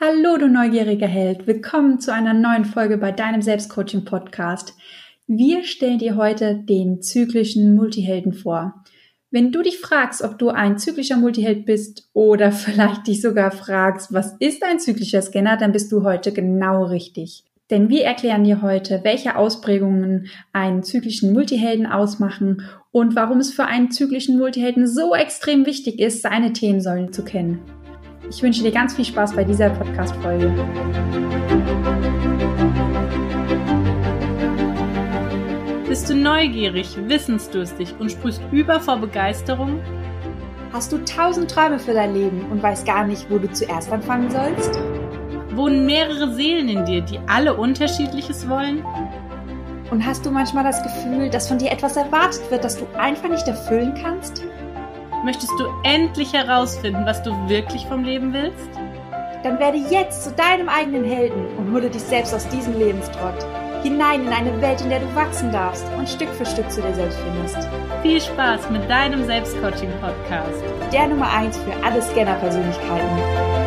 Hallo, du neugieriger Held. Willkommen zu einer neuen Folge bei deinem Selbstcoaching-Podcast. Wir stellen dir heute den zyklischen Multihelden vor. Wenn du dich fragst, ob du ein zyklischer Multiheld bist oder vielleicht dich sogar fragst, was ist ein zyklischer Scanner, dann bist du heute genau richtig. Denn wir erklären dir heute, welche Ausprägungen einen zyklischen Multihelden ausmachen und warum es für einen zyklischen Multihelden so extrem wichtig ist, seine Themensäulen zu kennen. Ich wünsche dir ganz viel Spaß bei dieser Podcast-Folge. Bist du neugierig, wissensdurstig und sprichst über vor Begeisterung? Hast du tausend Träume für dein Leben und weißt gar nicht, wo du zuerst anfangen sollst? Wohnen mehrere Seelen in dir, die alle unterschiedliches wollen? Und hast du manchmal das Gefühl, dass von dir etwas erwartet wird, das du einfach nicht erfüllen kannst? Möchtest du endlich herausfinden, was du wirklich vom Leben willst? Dann werde jetzt zu deinem eigenen Helden und hole dich selbst aus diesem Lebenstrott. Hinein in eine Welt, in der du wachsen darfst und Stück für Stück zu dir selbst findest. Viel Spaß mit deinem Selbstcoaching-Podcast. Der Nummer 1 für alle Scanner-Persönlichkeiten.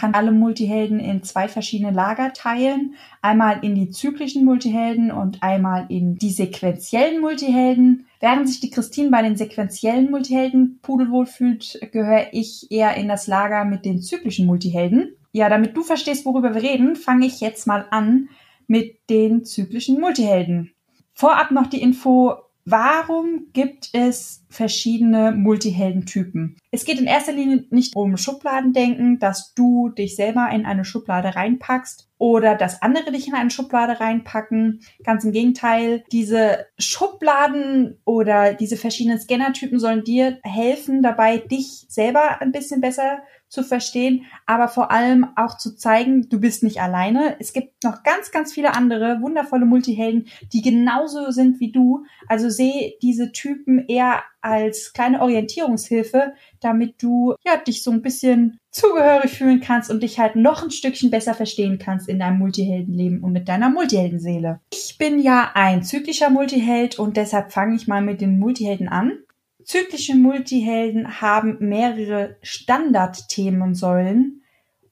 Kann alle Multihelden in zwei verschiedene Lager teilen. Einmal in die zyklischen Multihelden und einmal in die sequentiellen Multihelden. Während sich die Christine bei den sequentiellen Multihelden pudelwohl fühlt, gehöre ich eher in das Lager mit den zyklischen Multihelden. Ja, damit du verstehst, worüber wir reden, fange ich jetzt mal an mit den zyklischen Multihelden. Vorab noch die Info, Warum gibt es verschiedene Multiheldentypen? Es geht in erster Linie nicht um Schubladendenken, dass du dich selber in eine Schublade reinpackst oder dass andere dich in eine Schublade reinpacken. Ganz im Gegenteil, diese Schubladen oder diese verschiedenen Scannertypen sollen dir helfen, dabei dich selber ein bisschen besser zu verstehen, aber vor allem auch zu zeigen, du bist nicht alleine. Es gibt noch ganz, ganz viele andere wundervolle Multihelden, die genauso sind wie du. Also sehe diese Typen eher als kleine Orientierungshilfe, damit du ja dich so ein bisschen zugehörig fühlen kannst und dich halt noch ein Stückchen besser verstehen kannst in deinem Multiheldenleben und mit deiner Multiheldenseele. Ich bin ja ein zyklischer Multiheld und deshalb fange ich mal mit den Multihelden an. Zyklische Multihelden haben mehrere Standardthemensäulen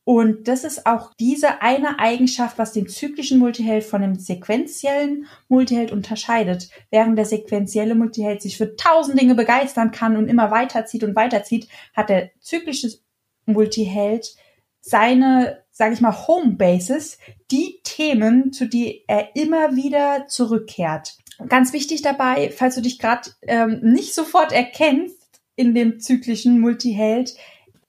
und das ist auch diese eine Eigenschaft, was den zyklischen Multiheld von dem sequenziellen Multiheld unterscheidet. Während der sequenzielle Multiheld sich für tausend Dinge begeistern kann und immer weiterzieht und weiterzieht, hat der zyklische Multiheld seine, sage ich mal, Homebases, die Themen, zu die er immer wieder zurückkehrt. Ganz wichtig dabei, falls du dich gerade ähm, nicht sofort erkennst in dem zyklischen Multiheld,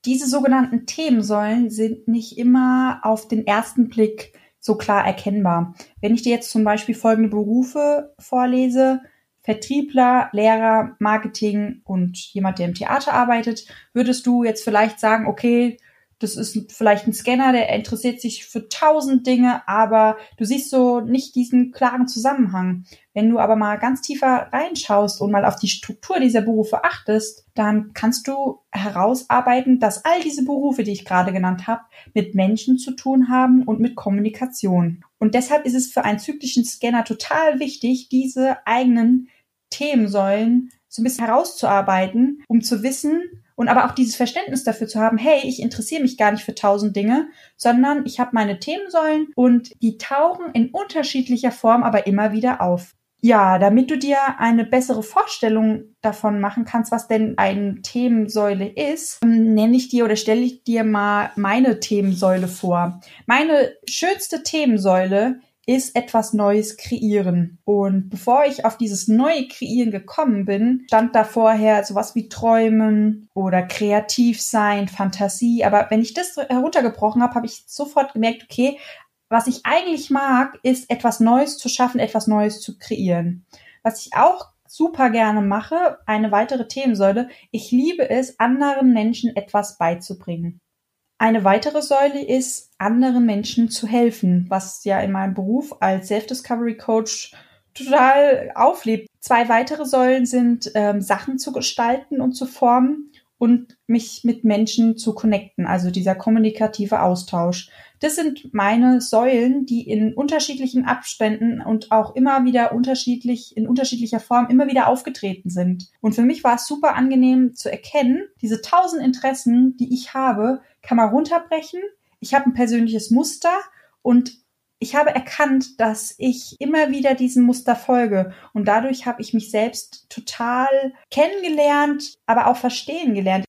diese sogenannten Themensäulen sind nicht immer auf den ersten Blick so klar erkennbar. Wenn ich dir jetzt zum Beispiel folgende Berufe vorlese, Vertriebler, Lehrer, Marketing und jemand, der im Theater arbeitet, würdest du jetzt vielleicht sagen, okay, das ist vielleicht ein Scanner, der interessiert sich für tausend Dinge, aber du siehst so nicht diesen klaren Zusammenhang. Wenn du aber mal ganz tiefer reinschaust und mal auf die Struktur dieser Berufe achtest, dann kannst du herausarbeiten, dass all diese Berufe, die ich gerade genannt habe, mit Menschen zu tun haben und mit Kommunikation. Und deshalb ist es für einen zyklischen Scanner total wichtig, diese eigenen Themensäulen so ein bisschen herauszuarbeiten, um zu wissen, und aber auch dieses Verständnis dafür zu haben, hey, ich interessiere mich gar nicht für tausend Dinge, sondern ich habe meine Themensäulen und die tauchen in unterschiedlicher Form aber immer wieder auf. Ja, damit du dir eine bessere Vorstellung davon machen kannst, was denn eine Themensäule ist, ähm, nenne ich dir oder stelle ich dir mal meine Themensäule vor. Meine schönste Themensäule ist etwas Neues kreieren. Und bevor ich auf dieses neue Kreieren gekommen bin, stand da vorher sowas wie Träumen oder kreativ sein, Fantasie. Aber wenn ich das heruntergebrochen habe, habe ich sofort gemerkt, okay, was ich eigentlich mag, ist etwas Neues zu schaffen, etwas Neues zu kreieren. Was ich auch super gerne mache, eine weitere Themensäule, ich liebe es, anderen Menschen etwas beizubringen. Eine weitere Säule ist, anderen Menschen zu helfen, was ja in meinem Beruf als Self-Discovery Coach total auflebt. Zwei weitere Säulen sind, ähm, Sachen zu gestalten und zu formen und mich mit Menschen zu connecten, also dieser kommunikative Austausch. Das sind meine Säulen, die in unterschiedlichen Abständen und auch immer wieder unterschiedlich, in unterschiedlicher Form immer wieder aufgetreten sind. Und für mich war es super angenehm zu erkennen, diese tausend Interessen, die ich habe, kann man runterbrechen. Ich habe ein persönliches Muster und ich habe erkannt, dass ich immer wieder diesem Muster folge und dadurch habe ich mich selbst total kennengelernt, aber auch verstehen gelernt.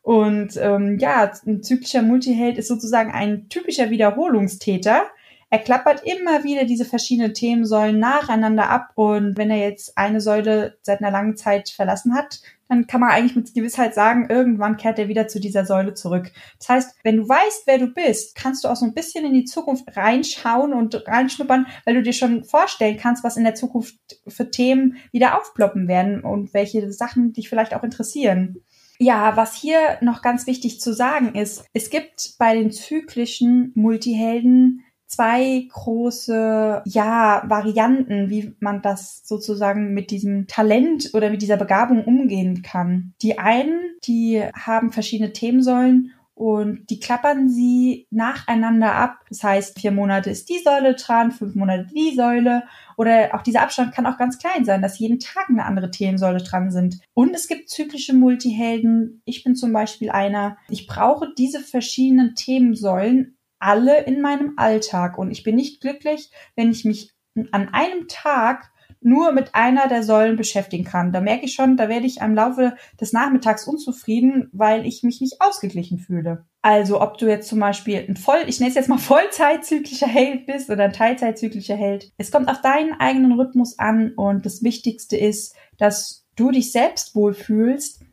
Und ähm, ja, ein zyklischer Multiheld ist sozusagen ein typischer Wiederholungstäter. Er klappert immer wieder diese verschiedenen Themensäulen nacheinander ab und wenn er jetzt eine Säule seit einer langen Zeit verlassen hat, dann kann man eigentlich mit Gewissheit sagen, irgendwann kehrt er wieder zu dieser Säule zurück. Das heißt, wenn du weißt, wer du bist, kannst du auch so ein bisschen in die Zukunft reinschauen und reinschnuppern, weil du dir schon vorstellen kannst, was in der Zukunft für Themen wieder aufploppen werden und welche Sachen dich vielleicht auch interessieren. Ja, was hier noch ganz wichtig zu sagen ist, es gibt bei den zyklischen Multihelden zwei große, ja, Varianten, wie man das sozusagen mit diesem Talent oder mit dieser Begabung umgehen kann. Die einen, die haben verschiedene Themensäulen und die klappern sie nacheinander ab. Das heißt, vier Monate ist die Säule dran, fünf Monate die Säule. Oder auch dieser Abstand kann auch ganz klein sein, dass jeden Tag eine andere Themensäule dran sind. Und es gibt zyklische Multihelden. Ich bin zum Beispiel einer. Ich brauche diese verschiedenen Themensäulen alle in meinem Alltag. Und ich bin nicht glücklich, wenn ich mich an einem Tag nur mit einer der Säulen beschäftigen kann. Da merke ich schon, da werde ich am Laufe des Nachmittags unzufrieden, weil ich mich nicht ausgeglichen fühle. Also ob du jetzt zum Beispiel ein voll, ich nenne es jetzt mal Vollzeitzyklischer Held bist oder ein Teilzeitzyklischer Held. Es kommt auf deinen eigenen Rhythmus an und das Wichtigste ist, dass du dich selbst wohlfühlst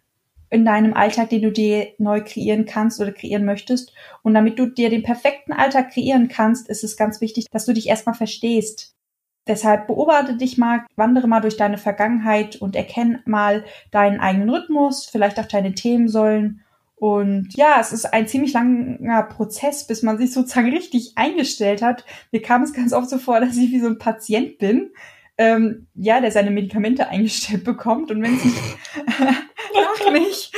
in deinem Alltag, den du dir neu kreieren kannst oder kreieren möchtest. Und damit du dir den perfekten Alltag kreieren kannst, ist es ganz wichtig, dass du dich erstmal verstehst. Deshalb beobachte dich mal, wandere mal durch deine Vergangenheit und erkenne mal deinen eigenen Rhythmus, vielleicht auch deine Themensäulen. Und ja, es ist ein ziemlich langer Prozess, bis man sich sozusagen richtig eingestellt hat. Mir kam es ganz oft so vor, dass ich wie so ein Patient bin, ähm, ja, der seine Medikamente eingestellt bekommt. Und wenn es nicht, lach nicht.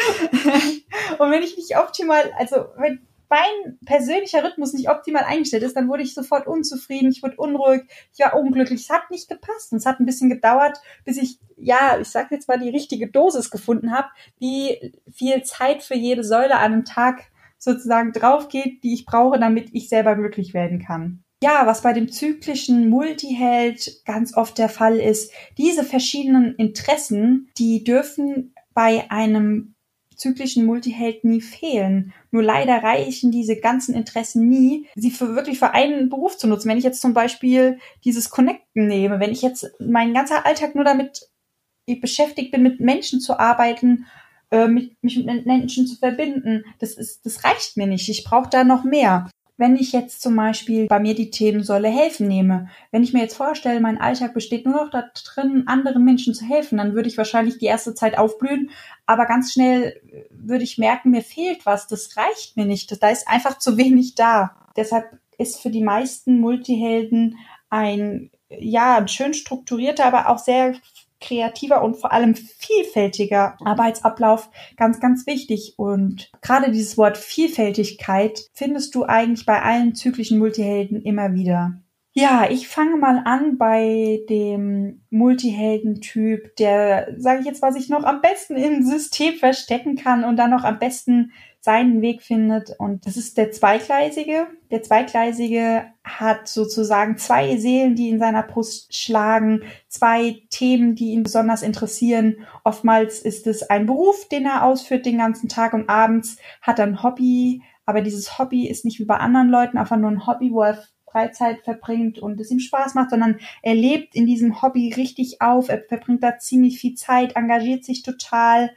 und wenn ich nicht optimal, also wenn mein persönlicher Rhythmus nicht optimal eingestellt ist, dann wurde ich sofort unzufrieden, ich wurde unruhig, ich war unglücklich. Es hat nicht gepasst und es hat ein bisschen gedauert, bis ich, ja, ich sag jetzt mal, die richtige Dosis gefunden habe, wie viel Zeit für jede Säule an einem Tag sozusagen drauf geht, die ich brauche, damit ich selber glücklich werden kann. Ja, was bei dem zyklischen Multiheld ganz oft der Fall ist, diese verschiedenen Interessen, die dürfen bei einem zyklischen Multiheld nie fehlen. Nur leider reichen diese ganzen Interessen nie, sie für wirklich für einen Beruf zu nutzen. Wenn ich jetzt zum Beispiel dieses Connecten nehme, wenn ich jetzt mein ganzer Alltag nur damit beschäftigt bin, mit Menschen zu arbeiten, äh, mich mit Menschen zu verbinden, das ist, das reicht mir nicht. Ich brauche da noch mehr. Wenn ich jetzt zum Beispiel bei mir die Themensäule helfen nehme, wenn ich mir jetzt vorstelle, mein Alltag besteht nur noch da drin, anderen Menschen zu helfen, dann würde ich wahrscheinlich die erste Zeit aufblühen, aber ganz schnell würde ich merken, mir fehlt was, das reicht mir nicht, da ist einfach zu wenig da. Deshalb ist für die meisten Multihelden ein ja, ein schön strukturierter, aber auch sehr kreativer und vor allem vielfältiger Arbeitsablauf ganz, ganz wichtig. Und gerade dieses Wort Vielfältigkeit findest du eigentlich bei allen zyklischen Multihelden immer wieder. Ja, ich fange mal an bei dem Multiheldentyp, der, sage ich jetzt, was ich noch am besten im System verstecken kann und dann noch am besten seinen Weg findet. Und das ist der Zweigleisige. Der Zweigleisige hat sozusagen zwei Seelen, die in seiner Brust schlagen, zwei Themen, die ihn besonders interessieren. Oftmals ist es ein Beruf, den er ausführt den ganzen Tag und abends hat er ein Hobby. Aber dieses Hobby ist nicht wie bei anderen Leuten einfach nur ein Hobby, wo er Freizeit verbringt und es ihm Spaß macht, sondern er lebt in diesem Hobby richtig auf, er verbringt da ziemlich viel Zeit, engagiert sich total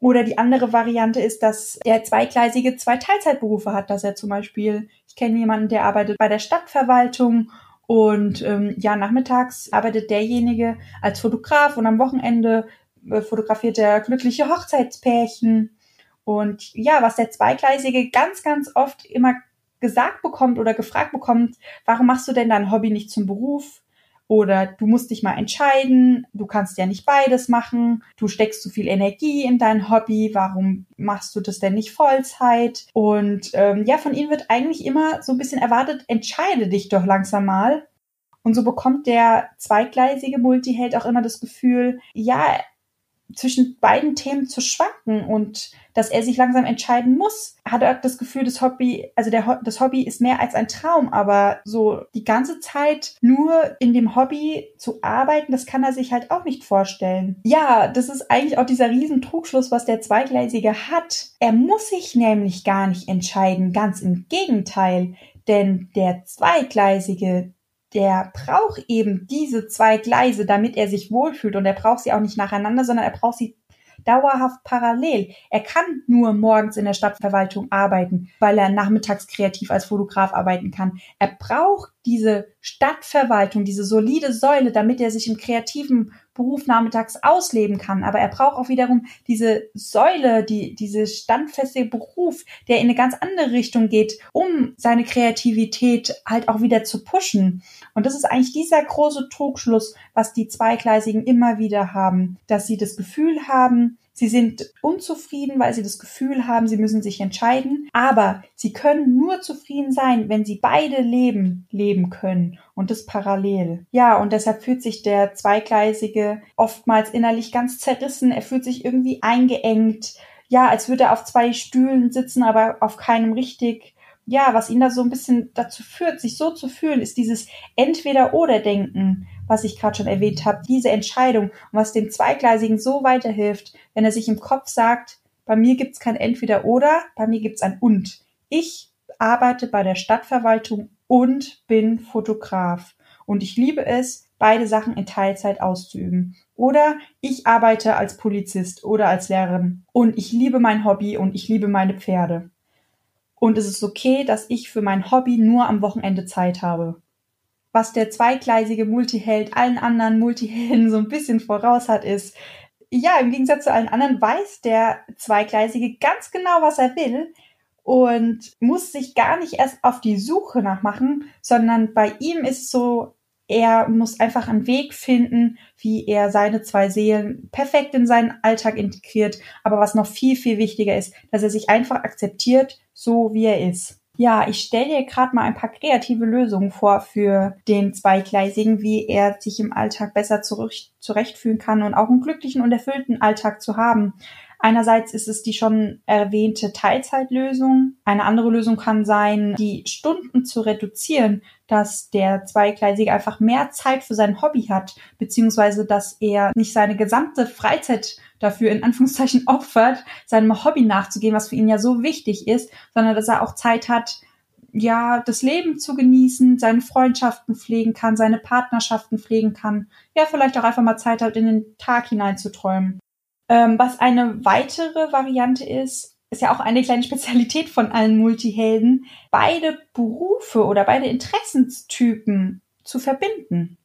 oder die andere Variante ist, dass er zweigleisige zwei Teilzeitberufe hat, dass er zum Beispiel, ich kenne jemanden, der arbeitet bei der Stadtverwaltung und ähm, ja, nachmittags arbeitet derjenige als Fotograf und am Wochenende äh, fotografiert er glückliche Hochzeitspärchen. Und ja, was der Zweigleisige ganz, ganz oft immer gesagt bekommt oder gefragt bekommt, warum machst du denn dein Hobby nicht zum Beruf? Oder du musst dich mal entscheiden, du kannst ja nicht beides machen, du steckst zu viel Energie in dein Hobby, warum machst du das denn nicht Vollzeit? Und ähm, ja, von ihnen wird eigentlich immer so ein bisschen erwartet, entscheide dich doch langsam mal. Und so bekommt der zweigleisige Multiheld auch immer das Gefühl, ja, zwischen beiden Themen zu schwanken und dass er sich langsam entscheiden muss. Hat er das Gefühl, das Hobby, also der, das Hobby ist mehr als ein Traum, aber so die ganze Zeit nur in dem Hobby zu arbeiten, das kann er sich halt auch nicht vorstellen. Ja, das ist eigentlich auch dieser riesen Trugschluss, was der Zweigleisige hat. Er muss sich nämlich gar nicht entscheiden, ganz im Gegenteil. Denn der Zweigleisige, der braucht eben diese zwei Gleise, damit er sich wohlfühlt. Und er braucht sie auch nicht nacheinander, sondern er braucht sie dauerhaft parallel. Er kann nur morgens in der Stadtverwaltung arbeiten, weil er nachmittags kreativ als Fotograf arbeiten kann. Er braucht diese Stadtverwaltung, diese solide Säule, damit er sich im kreativen Beruf nachmittags ausleben kann. Aber er braucht auch wiederum diese Säule, die, diese standfeste Beruf, der in eine ganz andere Richtung geht, um seine Kreativität halt auch wieder zu pushen. Und das ist eigentlich dieser große Trugschluss, was die Zweigleisigen immer wieder haben, dass sie das Gefühl haben, Sie sind unzufrieden, weil sie das Gefühl haben, sie müssen sich entscheiden. Aber sie können nur zufrieden sein, wenn sie beide Leben leben können und das parallel. Ja, und deshalb fühlt sich der Zweigleisige oftmals innerlich ganz zerrissen. Er fühlt sich irgendwie eingeengt. Ja, als würde er auf zwei Stühlen sitzen, aber auf keinem richtig ja, was ihn da so ein bisschen dazu führt, sich so zu fühlen, ist dieses Entweder-Oder-Denken was ich gerade schon erwähnt habe, diese Entscheidung und was dem Zweigleisigen so weiterhilft, wenn er sich im Kopf sagt, bei mir gibt's kein Entweder oder, bei mir gibt's ein Und. Ich arbeite bei der Stadtverwaltung und bin Fotograf. Und ich liebe es, beide Sachen in Teilzeit auszuüben. Oder ich arbeite als Polizist oder als Lehrerin und ich liebe mein Hobby und ich liebe meine Pferde. Und es ist okay, dass ich für mein Hobby nur am Wochenende Zeit habe. Was der zweigleisige Multiheld allen anderen Multihelden so ein bisschen voraus hat, ist, ja, im Gegensatz zu allen anderen weiß der Zweigleisige ganz genau, was er will und muss sich gar nicht erst auf die Suche nachmachen, sondern bei ihm ist so, er muss einfach einen Weg finden, wie er seine zwei Seelen perfekt in seinen Alltag integriert. Aber was noch viel, viel wichtiger ist, dass er sich einfach akzeptiert, so wie er ist. Ja, ich stelle dir gerade mal ein paar kreative Lösungen vor für den Zweigleisigen, wie er sich im Alltag besser zurechtfühlen kann und auch einen glücklichen und erfüllten Alltag zu haben. Einerseits ist es die schon erwähnte Teilzeitlösung. Eine andere Lösung kann sein, die Stunden zu reduzieren, dass der Zweigleisige einfach mehr Zeit für sein Hobby hat, beziehungsweise dass er nicht seine gesamte Freizeit dafür in Anführungszeichen opfert, seinem Hobby nachzugehen, was für ihn ja so wichtig ist, sondern dass er auch Zeit hat, ja, das Leben zu genießen, seine Freundschaften pflegen kann, seine Partnerschaften pflegen kann, ja, vielleicht auch einfach mal Zeit hat, in den Tag hineinzuträumen. Ähm, was eine weitere Variante ist, ist ja auch eine kleine Spezialität von allen Multihelden, beide Berufe oder beide Interessenstypen zu verbinden.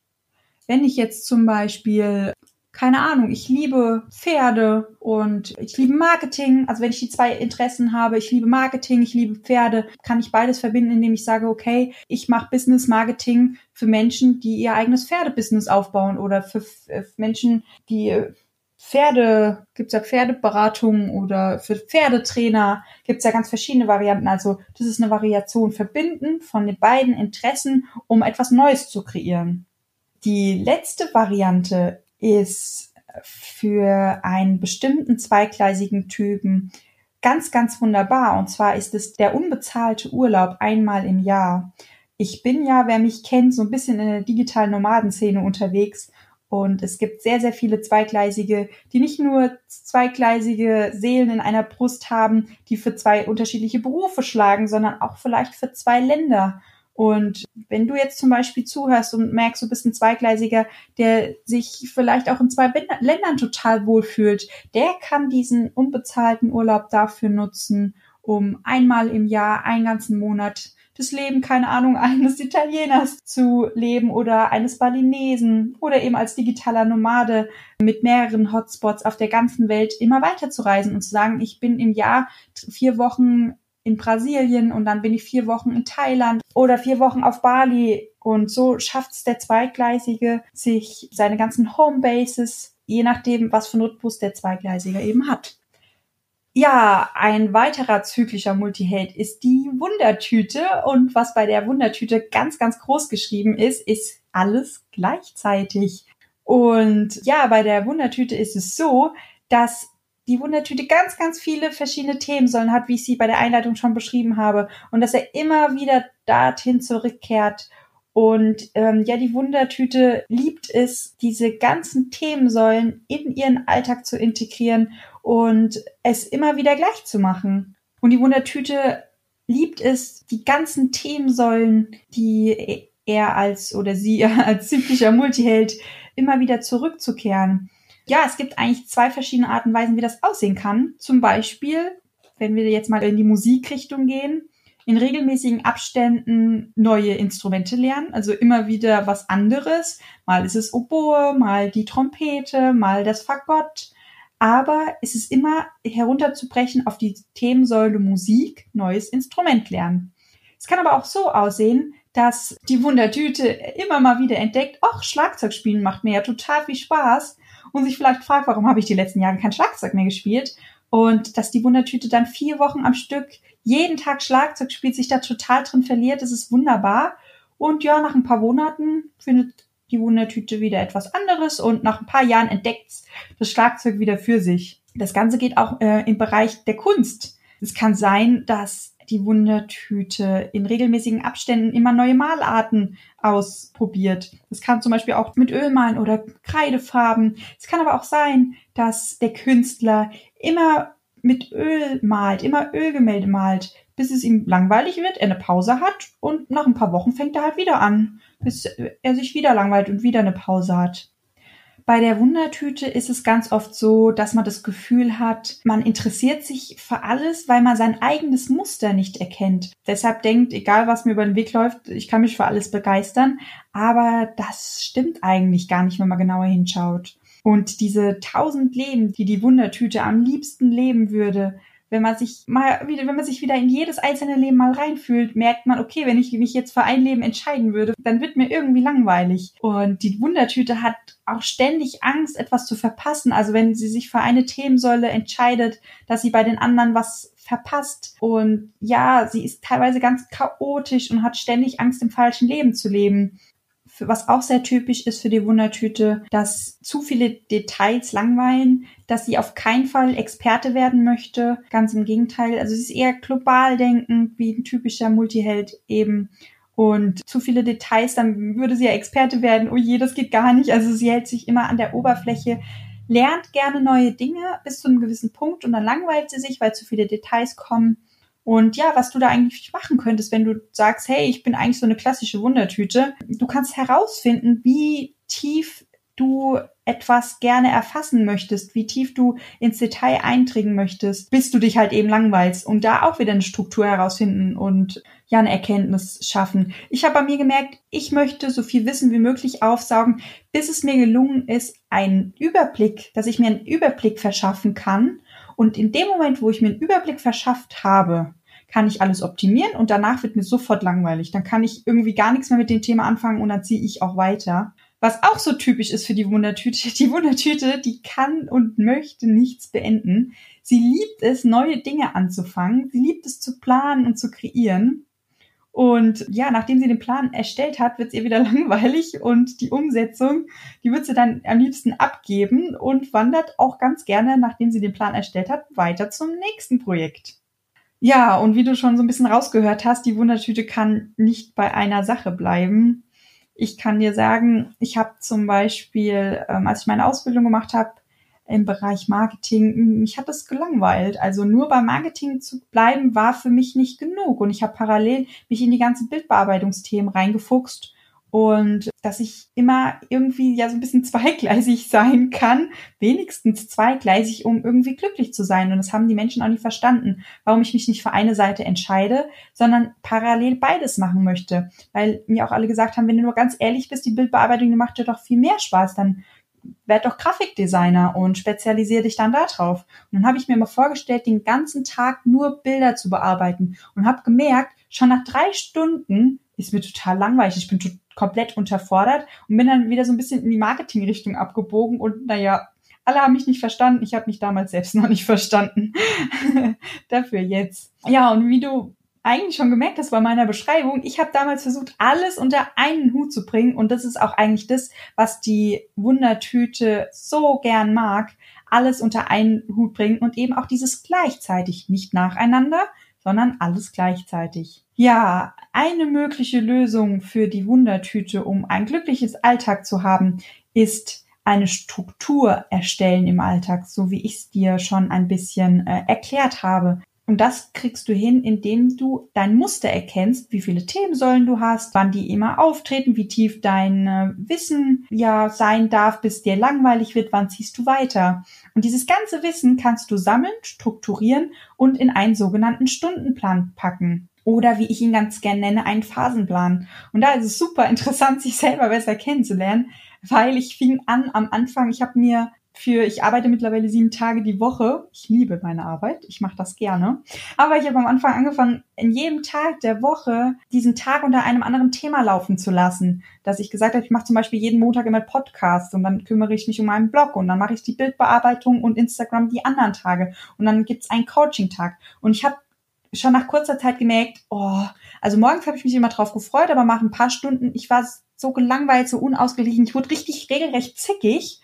Wenn ich jetzt zum Beispiel, keine Ahnung, ich liebe Pferde und ich liebe Marketing, also wenn ich die zwei Interessen habe, ich liebe Marketing, ich liebe Pferde, kann ich beides verbinden, indem ich sage, okay, ich mache Business Marketing für Menschen, die ihr eigenes Pferdebusiness aufbauen oder für, für Menschen, die Pferde, gibt's ja Pferdeberatungen oder für Pferdetrainer gibt's ja ganz verschiedene Varianten. Also das ist eine Variation verbinden von den beiden Interessen, um etwas Neues zu kreieren. Die letzte Variante ist für einen bestimmten zweigleisigen Typen ganz, ganz wunderbar. Und zwar ist es der unbezahlte Urlaub einmal im Jahr. Ich bin ja, wer mich kennt, so ein bisschen in der digitalen Nomadenszene unterwegs und es gibt sehr, sehr viele Zweigleisige, die nicht nur zweigleisige Seelen in einer Brust haben, die für zwei unterschiedliche Berufe schlagen, sondern auch vielleicht für zwei Länder. Und wenn du jetzt zum Beispiel zuhörst und merkst, du bist ein Zweigleisiger, der sich vielleicht auch in zwei Ländern total wohlfühlt, der kann diesen unbezahlten Urlaub dafür nutzen, um einmal im Jahr, einen ganzen Monat das Leben, keine Ahnung, eines Italieners zu leben oder eines Balinesen oder eben als digitaler Nomade mit mehreren Hotspots auf der ganzen Welt immer weiter zu reisen und zu sagen, ich bin im Jahr vier Wochen in Brasilien und dann bin ich vier Wochen in Thailand oder vier Wochen auf Bali. Und so schafft es der Zweigleisige, sich seine ganzen Homebases, je nachdem, was für Notbus der Zweigleisige eben hat. Ja, ein weiterer zyklischer Multiheld ist die Wundertüte. Und was bei der Wundertüte ganz, ganz groß geschrieben ist, ist alles gleichzeitig. Und ja, bei der Wundertüte ist es so, dass die Wundertüte ganz, ganz viele verschiedene Themensäulen hat, wie ich sie bei der Einleitung schon beschrieben habe. Und dass er immer wieder dorthin zurückkehrt. Und ähm, ja, die Wundertüte liebt es, diese ganzen Themensäulen in ihren Alltag zu integrieren und es immer wieder gleich zu machen. Und die Wundertüte liebt es, die ganzen Themensäulen, die er als oder sie als zyklischer Multiheld immer wieder zurückzukehren. Ja, es gibt eigentlich zwei verschiedene Arten und Weisen, wie das aussehen kann. Zum Beispiel, wenn wir jetzt mal in die Musikrichtung gehen, in regelmäßigen Abständen neue Instrumente lernen, also immer wieder was anderes. Mal ist es Oboe, mal die Trompete, mal das Fagott. Aber es ist immer herunterzubrechen auf die Themensäule Musik, neues Instrument lernen. Es kann aber auch so aussehen, dass die Wundertüte immer mal wieder entdeckt, ach, Schlagzeugspielen macht mir ja total viel Spaß und sich vielleicht fragt, warum habe ich die letzten Jahre kein Schlagzeug mehr gespielt? Und dass die Wundertüte dann vier Wochen am Stück jeden Tag Schlagzeug spielt, sich da total drin verliert, das ist wunderbar. Und ja, nach ein paar Monaten findet die Wundertüte wieder etwas anderes und nach ein paar Jahren entdeckt das Schlagzeug wieder für sich. Das Ganze geht auch äh, im Bereich der Kunst. Es kann sein, dass die Wundertüte in regelmäßigen Abständen immer neue Malarten ausprobiert. Das kann zum Beispiel auch mit Ölmalen oder Kreidefarben. Es kann aber auch sein, dass der Künstler immer mit Öl malt, immer Ölgemälde malt, bis es ihm langweilig wird, er eine Pause hat und nach ein paar Wochen fängt er halt wieder an, bis er sich wieder langweilt und wieder eine Pause hat. Bei der Wundertüte ist es ganz oft so, dass man das Gefühl hat, man interessiert sich für alles, weil man sein eigenes Muster nicht erkennt. Deshalb denkt, egal was mir über den Weg läuft, ich kann mich für alles begeistern. Aber das stimmt eigentlich gar nicht, wenn man genauer hinschaut. Und diese tausend Leben, die die Wundertüte am liebsten leben würde, wenn man sich mal wieder, wenn man sich wieder in jedes einzelne Leben mal reinfühlt, merkt man, okay, wenn ich mich jetzt für ein Leben entscheiden würde, dann wird mir irgendwie langweilig. Und die Wundertüte hat auch ständig Angst, etwas zu verpassen. Also wenn sie sich für eine Themensäule entscheidet, dass sie bei den anderen was verpasst. Und ja, sie ist teilweise ganz chaotisch und hat ständig Angst, im falschen Leben zu leben was auch sehr typisch ist für die Wundertüte, dass zu viele Details langweilen, dass sie auf keinen Fall Experte werden möchte. Ganz im Gegenteil. Also sie ist eher global denkend, wie ein typischer Multiheld eben. Und zu viele Details, dann würde sie ja Experte werden. Oh je, das geht gar nicht. Also sie hält sich immer an der Oberfläche, lernt gerne neue Dinge bis zu einem gewissen Punkt und dann langweilt sie sich, weil zu viele Details kommen. Und ja, was du da eigentlich machen könntest, wenn du sagst, hey, ich bin eigentlich so eine klassische Wundertüte. Du kannst herausfinden, wie tief du etwas gerne erfassen möchtest, wie tief du ins Detail eindringen möchtest, bis du dich halt eben langweilst und da auch wieder eine Struktur herausfinden und ja eine Erkenntnis schaffen. Ich habe bei mir gemerkt, ich möchte so viel Wissen wie möglich aufsaugen, bis es mir gelungen ist, einen Überblick, dass ich mir einen Überblick verschaffen kann und in dem Moment, wo ich mir einen Überblick verschafft habe, kann ich alles optimieren und danach wird mir sofort langweilig. Dann kann ich irgendwie gar nichts mehr mit dem Thema anfangen und dann ziehe ich auch weiter. Was auch so typisch ist für die Wundertüte, die Wundertüte, die kann und möchte nichts beenden. Sie liebt es, neue Dinge anzufangen. Sie liebt es zu planen und zu kreieren. Und ja, nachdem sie den Plan erstellt hat, wird es ihr wieder langweilig und die Umsetzung, die wird sie dann am liebsten abgeben und wandert auch ganz gerne, nachdem sie den Plan erstellt hat, weiter zum nächsten Projekt. Ja, und wie du schon so ein bisschen rausgehört hast, die Wundertüte kann nicht bei einer Sache bleiben. Ich kann dir sagen, ich habe zum Beispiel, ähm, als ich meine Ausbildung gemacht habe, im Bereich Marketing, mich hat das gelangweilt. Also nur beim Marketing zu bleiben war für mich nicht genug. Und ich habe parallel mich in die ganzen Bildbearbeitungsthemen reingefuchst und dass ich immer irgendwie ja so ein bisschen zweigleisig sein kann, wenigstens zweigleisig, um irgendwie glücklich zu sein. Und das haben die Menschen auch nicht verstanden, warum ich mich nicht für eine Seite entscheide, sondern parallel beides machen möchte. Weil mir auch alle gesagt haben, wenn du nur ganz ehrlich bist, die Bildbearbeitung, die macht dir doch viel mehr Spaß, dann werd doch Grafikdesigner und spezialisiere dich dann da drauf. Und dann habe ich mir mal vorgestellt, den ganzen Tag nur Bilder zu bearbeiten und habe gemerkt, schon nach drei Stunden ist mir total langweilig. Ich bin komplett unterfordert und bin dann wieder so ein bisschen in die Marketingrichtung abgebogen und naja, alle haben mich nicht verstanden. Ich habe mich damals selbst noch nicht verstanden. Dafür jetzt. Ja, und wie du eigentlich schon gemerkt hast bei meiner Beschreibung, ich habe damals versucht, alles unter einen Hut zu bringen. Und das ist auch eigentlich das, was die Wundertüte so gern mag. Alles unter einen Hut bringen und eben auch dieses gleichzeitig, nicht nacheinander, sondern alles gleichzeitig. Ja, eine mögliche Lösung für die Wundertüte, um ein glückliches Alltag zu haben, ist eine Struktur erstellen im Alltag, so wie ich es dir schon ein bisschen äh, erklärt habe. Und das kriegst du hin, indem du dein Muster erkennst, wie viele Themensäulen du hast, wann die immer auftreten, wie tief dein äh, Wissen ja sein darf, bis dir langweilig wird, wann ziehst du weiter. Und dieses ganze Wissen kannst du sammeln, strukturieren und in einen sogenannten Stundenplan packen. Oder wie ich ihn ganz gern nenne, einen Phasenplan. Und da ist es super interessant, sich selber besser kennenzulernen, weil ich fing an am Anfang, ich habe mir für, ich arbeite mittlerweile sieben Tage die Woche. Ich liebe meine Arbeit, ich mache das gerne. Aber ich habe am Anfang angefangen, in jedem Tag der Woche diesen Tag unter einem anderen Thema laufen zu lassen. Dass ich gesagt habe, ich mache zum Beispiel jeden Montag immer Podcast und dann kümmere ich mich um meinen Blog und dann mache ich die Bildbearbeitung und Instagram die anderen Tage. Und dann gibt's einen Coaching-Tag. Und ich habe schon nach kurzer Zeit gemerkt, oh, also morgens habe ich mich immer drauf gefreut, aber nach ein paar Stunden, ich war so gelangweilt, so unausgeglichen, ich wurde richtig regelrecht zickig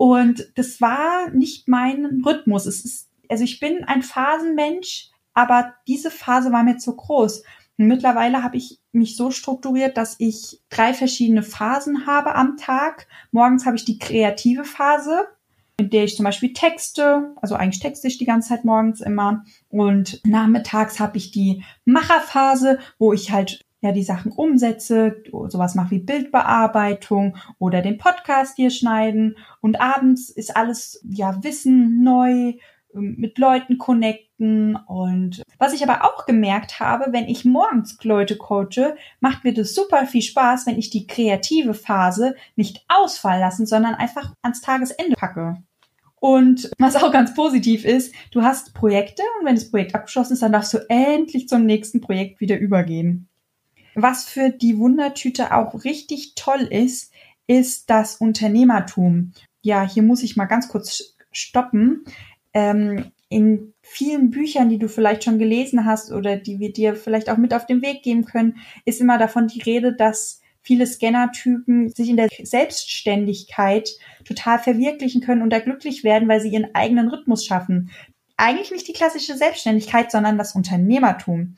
und das war nicht mein Rhythmus. Es ist, also ich bin ein Phasenmensch, aber diese Phase war mir zu groß. Und mittlerweile habe ich mich so strukturiert, dass ich drei verschiedene Phasen habe am Tag. Morgens habe ich die kreative Phase, in der ich zum Beispiel texte, also eigentlich texte ich die ganze Zeit morgens immer. Und nachmittags habe ich die Macherphase, wo ich halt ja die Sachen umsetze, sowas mache wie Bildbearbeitung oder den Podcast hier schneiden und abends ist alles ja Wissen neu, ähm, mit Leuten connecten und was ich aber auch gemerkt habe, wenn ich morgens Leute coache, macht mir das super viel Spaß, wenn ich die kreative Phase nicht ausfallen lassen, sondern einfach ans Tagesende packe. Und was auch ganz positiv ist, du hast Projekte und wenn das Projekt abgeschlossen ist, dann darfst du endlich zum nächsten Projekt wieder übergehen. Was für die Wundertüte auch richtig toll ist, ist das Unternehmertum. Ja, hier muss ich mal ganz kurz stoppen. Ähm, in vielen Büchern, die du vielleicht schon gelesen hast oder die wir dir vielleicht auch mit auf den Weg geben können, ist immer davon die Rede, dass viele Scannertypen sich in der Selbstständigkeit total verwirklichen können und da glücklich werden, weil sie ihren eigenen Rhythmus schaffen. Eigentlich nicht die klassische Selbstständigkeit, sondern das Unternehmertum.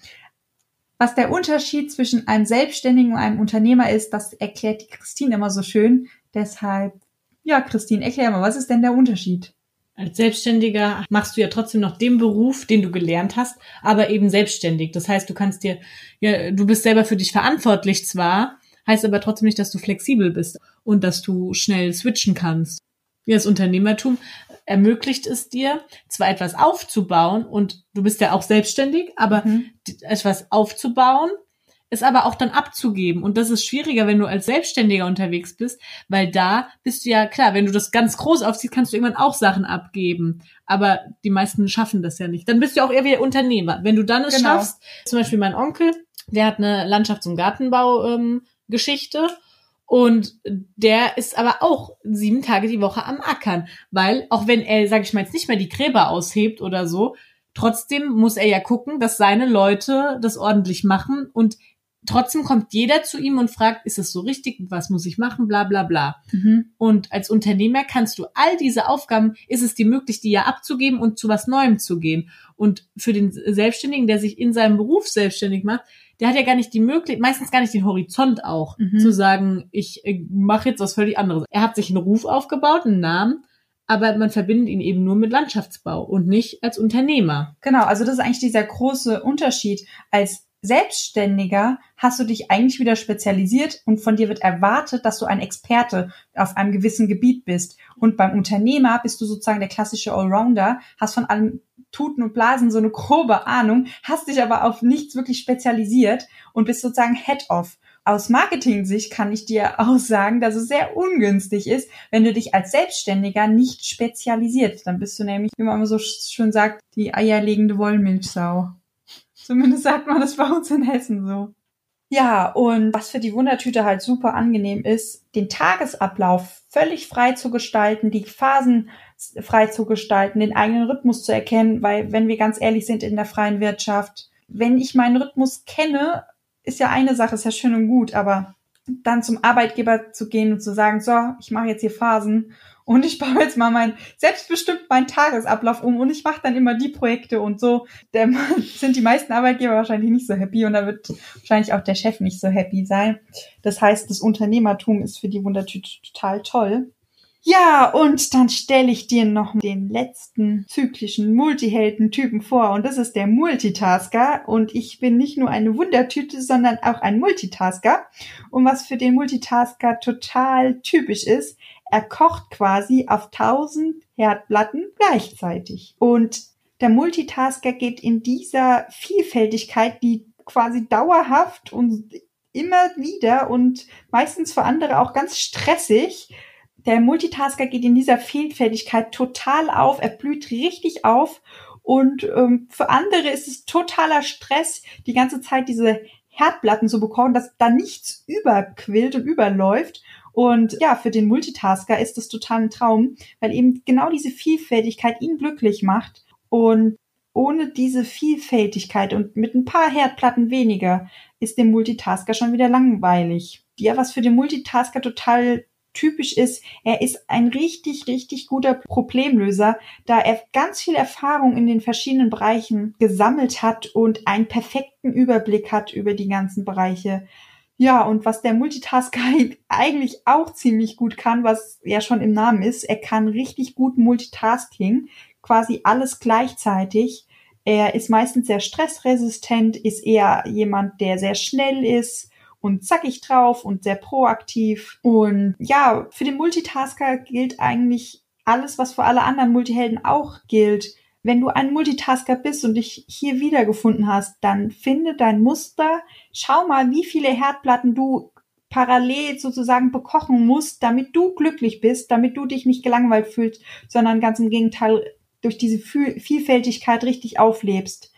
Was der Unterschied zwischen einem Selbstständigen und einem Unternehmer ist, das erklärt die Christine immer so schön. Deshalb, ja, Christine, erklär mal, was ist denn der Unterschied? Als Selbstständiger machst du ja trotzdem noch den Beruf, den du gelernt hast, aber eben selbstständig. Das heißt, du kannst dir, ja, du bist selber für dich verantwortlich zwar, heißt aber trotzdem nicht, dass du flexibel bist und dass du schnell switchen kannst. Ja, das Unternehmertum ermöglicht es dir, zwar etwas aufzubauen und du bist ja auch selbstständig, aber mhm. etwas aufzubauen, es aber auch dann abzugeben. Und das ist schwieriger, wenn du als Selbstständiger unterwegs bist, weil da bist du ja klar, wenn du das ganz groß aufziehst, kannst du irgendwann auch Sachen abgeben. Aber die meisten schaffen das ja nicht. Dann bist du auch eher wie Unternehmer. Wenn du dann es genau. schaffst, zum Beispiel mein Onkel, der hat eine Landschafts- und Gartenbau-Geschichte. Ähm, und der ist aber auch sieben Tage die Woche am Ackern, weil auch wenn er, sag ich mal, jetzt nicht mehr die Gräber aushebt oder so, trotzdem muss er ja gucken, dass seine Leute das ordentlich machen und trotzdem kommt jeder zu ihm und fragt, ist es so richtig? Was muss ich machen? Bla, bla, bla. Mhm. Und als Unternehmer kannst du all diese Aufgaben, ist es dir möglich, die ja abzugeben und zu was Neuem zu gehen. Und für den Selbstständigen, der sich in seinem Beruf selbstständig macht, der hat ja gar nicht die Möglichkeit, meistens gar nicht den Horizont auch, mhm. zu sagen, ich äh, mache jetzt was völlig anderes. Er hat sich einen Ruf aufgebaut, einen Namen, aber man verbindet ihn eben nur mit Landschaftsbau und nicht als Unternehmer. Genau, also das ist eigentlich dieser große Unterschied. Als Selbstständiger hast du dich eigentlich wieder spezialisiert und von dir wird erwartet, dass du ein Experte auf einem gewissen Gebiet bist. Und beim Unternehmer bist du sozusagen der klassische Allrounder, hast von allem Tuten und Blasen so eine grobe Ahnung, hast dich aber auf nichts wirklich spezialisiert und bist sozusagen Head-Off. Aus Marketing-Sicht kann ich dir auch sagen, dass es sehr ungünstig ist, wenn du dich als Selbstständiger nicht spezialisierst. Dann bist du nämlich, wie man immer so schön sagt, die eierlegende Wollmilchsau. Zumindest sagt man das bei uns in Hessen so. Ja, und was für die Wundertüte halt super angenehm ist, den Tagesablauf völlig frei zu gestalten, die Phasen frei zu gestalten, den eigenen Rhythmus zu erkennen, weil wenn wir ganz ehrlich sind in der freien Wirtschaft, wenn ich meinen Rhythmus kenne, ist ja eine Sache, ist ja schön und gut, aber dann zum Arbeitgeber zu gehen und zu sagen, so, ich mache jetzt hier Phasen und ich baue jetzt mal mein selbstbestimmt meinen Tagesablauf um und ich mache dann immer die Projekte und so. Der, sind die meisten Arbeitgeber wahrscheinlich nicht so happy und da wird wahrscheinlich auch der Chef nicht so happy sein. Das heißt, das Unternehmertum ist für die Wundertüte total toll. Ja, und dann stelle ich dir noch den letzten zyklischen Multihelden-Typen vor und das ist der Multitasker und ich bin nicht nur eine Wundertüte, sondern auch ein Multitasker. Und was für den Multitasker total typisch ist, er kocht quasi auf 1000 Herdplatten gleichzeitig. Und der Multitasker geht in dieser Vielfältigkeit, die quasi dauerhaft und immer wieder und meistens für andere auch ganz stressig der Multitasker geht in dieser Vielfältigkeit total auf, er blüht richtig auf und ähm, für andere ist es totaler Stress, die ganze Zeit diese Herdplatten zu bekommen, dass da nichts überquillt und überläuft. Und ja, für den Multitasker ist das total ein Traum, weil eben genau diese Vielfältigkeit ihn glücklich macht. Und ohne diese Vielfältigkeit und mit ein paar Herdplatten weniger ist dem Multitasker schon wieder langweilig. Ja, was für den Multitasker total typisch ist, er ist ein richtig, richtig guter Problemlöser, da er ganz viel Erfahrung in den verschiedenen Bereichen gesammelt hat und einen perfekten Überblick hat über die ganzen Bereiche. Ja, und was der Multitasker eigentlich auch ziemlich gut kann, was ja schon im Namen ist, er kann richtig gut Multitasking, quasi alles gleichzeitig. Er ist meistens sehr stressresistent, ist eher jemand, der sehr schnell ist, und zackig drauf und sehr proaktiv. Und ja, für den Multitasker gilt eigentlich alles, was für alle anderen Multihelden auch gilt. Wenn du ein Multitasker bist und dich hier wiedergefunden hast, dann finde dein Muster, schau mal, wie viele Herdplatten du parallel sozusagen bekochen musst, damit du glücklich bist, damit du dich nicht gelangweilt fühlst, sondern ganz im Gegenteil durch diese Vielfältigkeit richtig auflebst.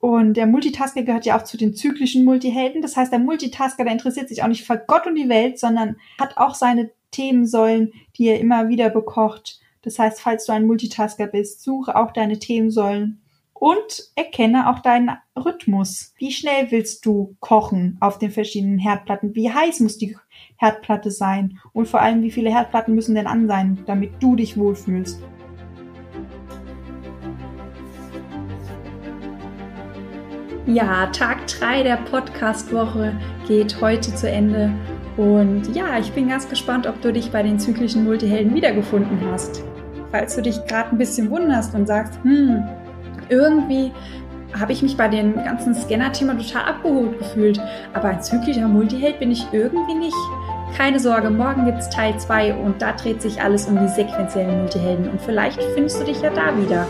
Und der Multitasker gehört ja auch zu den zyklischen Multihelden. Das heißt, der Multitasker, der interessiert sich auch nicht für Gott und die Welt, sondern hat auch seine Themensäulen, die er immer wieder bekocht. Das heißt, falls du ein Multitasker bist, suche auch deine Themensäulen und erkenne auch deinen Rhythmus. Wie schnell willst du kochen auf den verschiedenen Herdplatten? Wie heiß muss die Herdplatte sein? Und vor allem, wie viele Herdplatten müssen denn an sein, damit du dich wohlfühlst? Ja, Tag 3 der Podcast-Woche geht heute zu Ende. Und ja, ich bin ganz gespannt, ob du dich bei den zyklischen Multihelden wiedergefunden hast. Falls du dich gerade ein bisschen wunderst und sagst, hm, irgendwie habe ich mich bei dem ganzen Scanner-Thema total abgeholt gefühlt, aber ein zyklischer Multiheld bin ich irgendwie nicht. Keine Sorge, morgen gibt es Teil 2 und da dreht sich alles um die sequenziellen Multihelden und vielleicht findest du dich ja da wieder.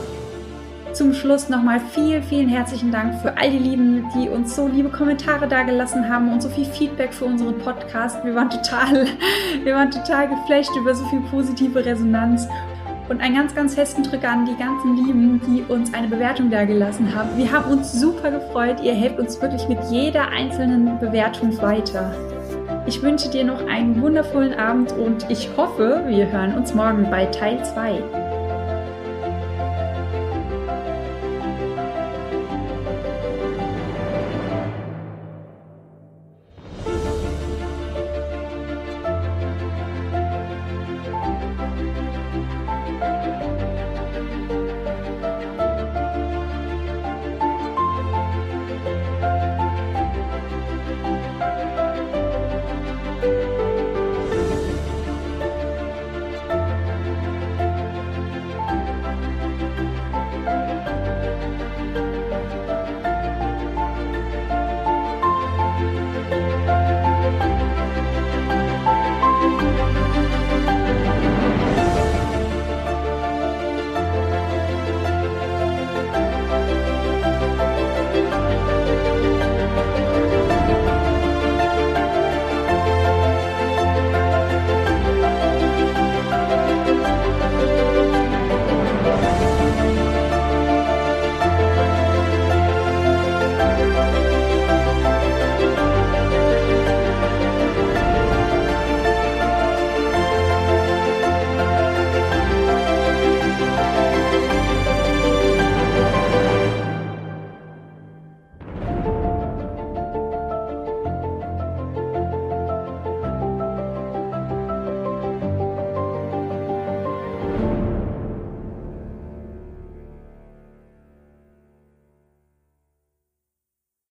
Zum Schluss nochmal vielen, vielen herzlichen Dank für all die Lieben, die uns so liebe Kommentare dagelassen haben und so viel Feedback für unseren Podcast. Wir waren total, wir waren total geflasht über so viel positive Resonanz. Und einen ganz, ganz festen Drück an die ganzen Lieben, die uns eine Bewertung dagelassen haben. Wir haben uns super gefreut. Ihr helft uns wirklich mit jeder einzelnen Bewertung weiter. Ich wünsche dir noch einen wundervollen Abend und ich hoffe, wir hören uns morgen bei Teil 2.